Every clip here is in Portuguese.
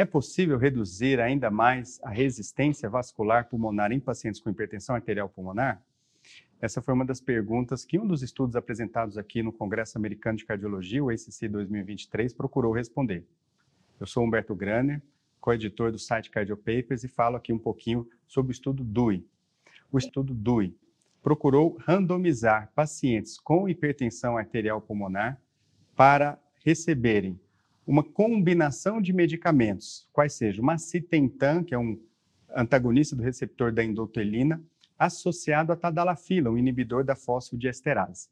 É possível reduzir ainda mais a resistência vascular pulmonar em pacientes com hipertensão arterial pulmonar? Essa foi uma das perguntas que um dos estudos apresentados aqui no Congresso Americano de Cardiologia, o ACC 2023, procurou responder. Eu sou Humberto Graner, co-editor do site Cardiopapers e falo aqui um pouquinho sobre o estudo DUI. O estudo DUI procurou randomizar pacientes com hipertensão arterial pulmonar para receberem uma combinação de medicamentos, quais sejam macitentan, que é um antagonista do receptor da endotelina, associado a tadalafila, um inibidor da fosfodiesterase.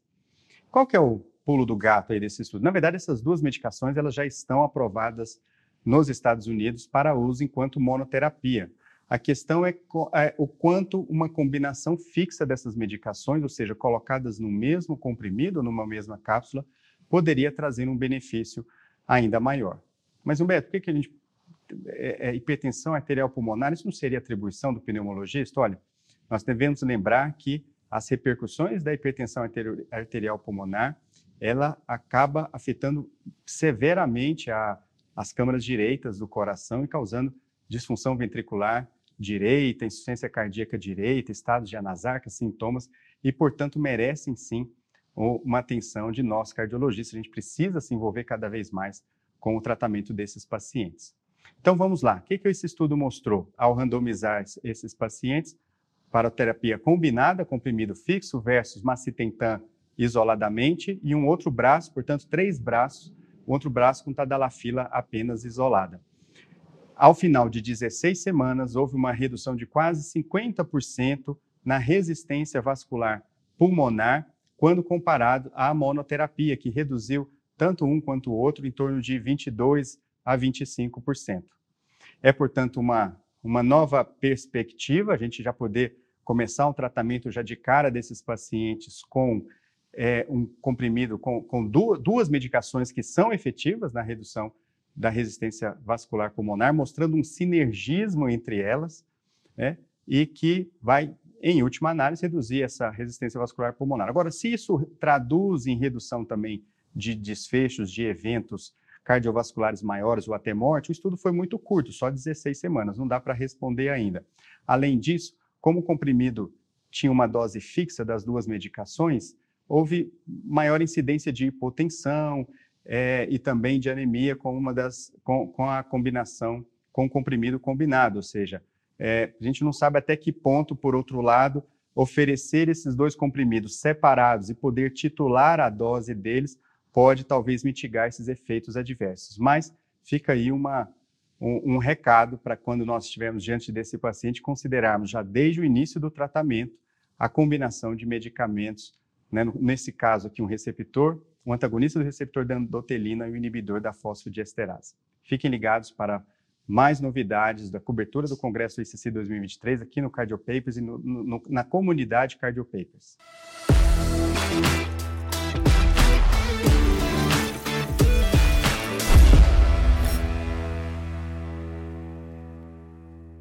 Qual que é o pulo do gato aí desse estudo? Na verdade, essas duas medicações elas já estão aprovadas nos Estados Unidos para uso enquanto monoterapia. A questão é, é, o quanto uma combinação fixa dessas medicações, ou seja, colocadas no mesmo comprimido, numa mesma cápsula, poderia trazer um benefício ainda maior. Mas, Humberto, por que, que a gente. É, é, hipertensão arterial pulmonar, isso não seria atribuição do pneumologista? Olha, nós devemos lembrar que as repercussões da hipertensão arterial pulmonar, ela acaba afetando severamente a, as câmaras direitas do coração e causando disfunção ventricular direita, insuficiência cardíaca direita, estados de anasarca, sintomas, e, portanto, merecem sim uma atenção de nós cardiologistas. A gente precisa se envolver cada vez mais com o tratamento desses pacientes. Então vamos lá. O que, que esse estudo mostrou ao randomizar esses pacientes? para terapia combinada, comprimido fixo, versus macitentan isoladamente, e um outro braço, portanto, três braços, outro braço com tadalafila apenas isolada. Ao final de 16 semanas, houve uma redução de quase 50% na resistência vascular pulmonar, quando comparado à monoterapia, que reduziu tanto um quanto o outro em torno de 22 a 25%. É, portanto, uma uma nova perspectiva, a gente já poder começar um tratamento já de cara desses pacientes com é, um comprimido, com, com duas, duas medicações que são efetivas na redução da resistência vascular pulmonar, mostrando um sinergismo entre elas, né, e que vai, em última análise, reduzir essa resistência vascular pulmonar. Agora, se isso traduz em redução também de desfechos de eventos cardiovasculares maiores ou até morte, o estudo foi muito curto, só 16 semanas, não dá para responder ainda. Além disso, como o comprimido tinha uma dose fixa das duas medicações, houve maior incidência de hipotensão é, e também de anemia com, uma das, com, com a combinação com o comprimido combinado, ou seja, é, a gente não sabe até que ponto, por outro lado, oferecer esses dois comprimidos separados e poder titular a dose deles pode talvez mitigar esses efeitos adversos. Mas fica aí uma, um, um recado para quando nós estivermos diante desse paciente, considerarmos já desde o início do tratamento a combinação de medicamentos, né, nesse caso aqui um receptor, um antagonista do receptor da endotelina e um inibidor da fosfodiesterase. Fiquem ligados para mais novidades da cobertura do Congresso ICC 2023 aqui no Cardiopapers e no, no, na comunidade Cardiopapers.